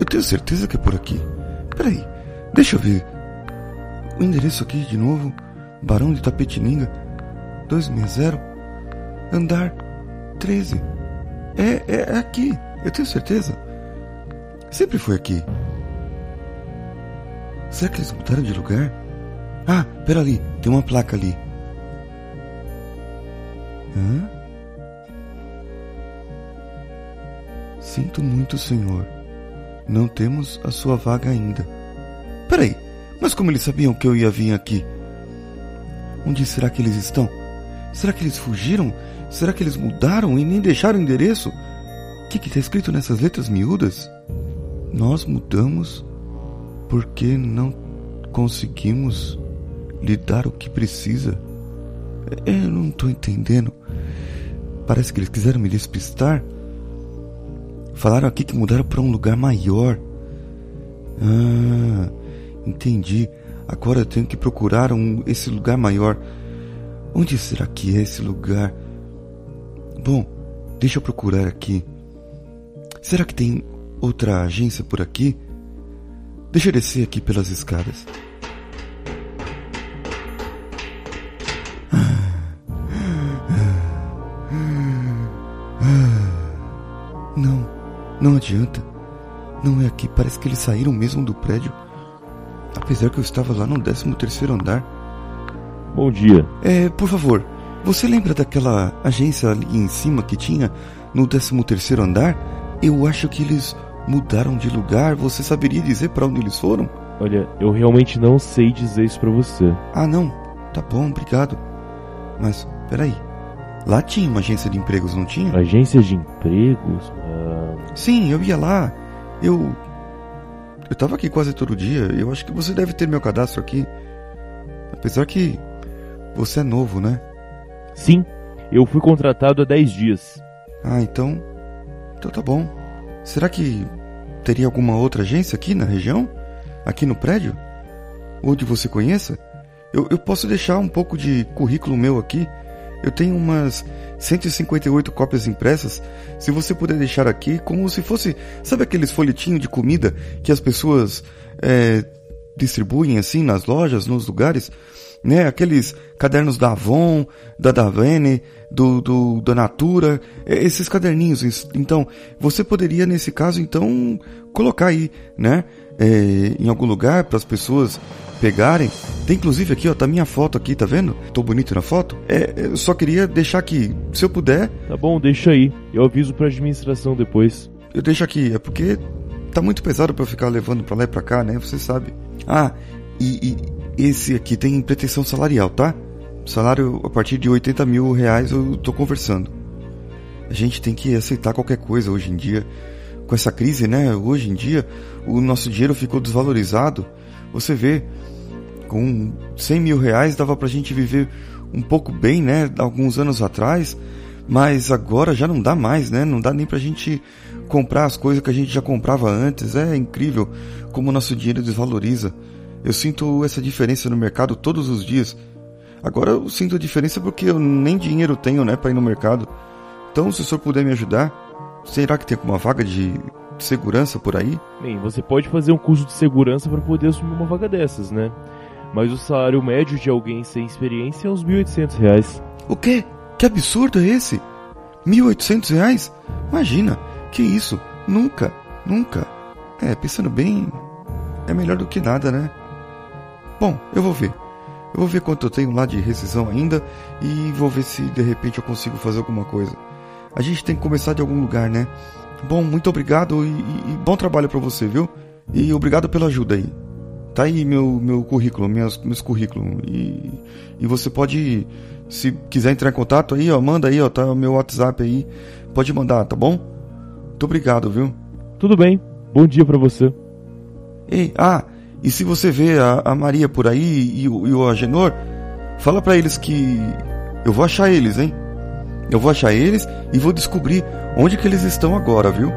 Eu tenho certeza que é por aqui. Peraí, deixa eu ver. O endereço aqui de novo. Barão de Tapetininga. 260. Andar 13. É, é, é aqui. Eu tenho certeza. Sempre foi aqui. Será que eles mudaram de lugar? Ah, pera ali. Tem uma placa ali. Hã? Sinto muito, senhor. Não temos a sua vaga ainda. Peraí, mas como eles sabiam que eu ia vir aqui? Onde será que eles estão? Será que eles fugiram? Será que eles mudaram e nem deixaram o endereço? O que está escrito nessas letras miúdas? Nós mudamos porque não conseguimos lhe dar o que precisa. Eu não estou entendendo. Parece que eles quiseram me despistar. Falaram aqui que mudaram para um lugar maior. Ah, entendi. Agora eu tenho que procurar um, esse lugar maior. Onde será que é esse lugar? Bom, deixa eu procurar aqui. Será que tem outra agência por aqui? Deixa eu descer aqui pelas escadas. Não adianta. Não é aqui, parece que eles saíram mesmo do prédio. Apesar que eu estava lá no 13 terceiro andar. Bom dia. É, por favor, você lembra daquela agência ali em cima que tinha no 13 terceiro andar? Eu acho que eles mudaram de lugar. Você saberia dizer para onde eles foram? Olha, eu realmente não sei dizer isso para você. Ah, não. Tá bom, obrigado. Mas, peraí. Lá tinha uma agência de empregos, não tinha? Agência de empregos? Sim, eu ia lá. Eu. Eu tava aqui quase todo dia. Eu acho que você deve ter meu cadastro aqui. Apesar que. Você é novo, né? Sim, eu fui contratado há 10 dias. Ah, então. Então tá bom. Será que teria alguma outra agência aqui na região? Aqui no prédio? Onde você conheça? Eu, eu posso deixar um pouco de currículo meu aqui eu tenho umas 158 cópias impressas. Se você puder deixar aqui, como se fosse, sabe aqueles folhetinhos de comida que as pessoas é, distribuem assim nas lojas, nos lugares? Né? Aqueles cadernos da Avon, da Davene, do, do, da Natura, é, esses caderninhos. Então, você poderia, nesse caso, então, colocar aí, né? É, em algum lugar para as pessoas pegarem. Tem inclusive aqui, ó, tá minha foto aqui, tá vendo? Tô bonito na foto. É, eu só queria deixar aqui, se eu puder. Tá bom, deixa aí. Eu aviso pra administração depois. Eu deixo aqui, é porque tá muito pesado para eu ficar levando pra lá e pra cá, né? Você sabe. Ah, e, e esse aqui tem pretensão salarial, tá? Salário a partir de 80 mil reais eu tô conversando. A gente tem que aceitar qualquer coisa hoje em dia. Com essa crise, né? Hoje em dia, o nosso dinheiro ficou desvalorizado. Você vê, com 100 mil reais dava pra gente viver um pouco bem, né? Alguns anos atrás, mas agora já não dá mais, né? Não dá nem pra gente comprar as coisas que a gente já comprava antes. É incrível como o nosso dinheiro desvaloriza. Eu sinto essa diferença no mercado todos os dias. Agora eu sinto a diferença porque eu nem dinheiro tenho, né, para ir no mercado. Então, se o senhor puder me ajudar, será que tem alguma vaga de segurança por aí? Bem, você pode fazer um curso de segurança para poder assumir uma vaga dessas, né? mas o salário médio de alguém sem experiência é uns 1.800 reais. O quê? Que absurdo é esse? 1.800 reais? Imagina, que isso? Nunca, nunca. É, pensando bem, é melhor do que nada, né? Bom, eu vou ver. Eu vou ver quanto eu tenho lá de rescisão ainda e vou ver se de repente eu consigo fazer alguma coisa. A gente tem que começar de algum lugar, né? Bom, muito obrigado e, e, e bom trabalho para você, viu? E obrigado pela ajuda aí. Tá aí meu, meu currículo, meus, meus currículos. E, e você pode, se quiser entrar em contato aí, ó, manda aí, ó, tá o meu WhatsApp aí. Pode mandar, tá bom? Muito obrigado, viu? Tudo bem. Bom dia para você. Ei, ah, e se você vê a, a Maria por aí e, o, e o Agenor, fala para eles que eu vou achar eles, hein? Eu vou achar eles e vou descobrir onde que eles estão agora, viu?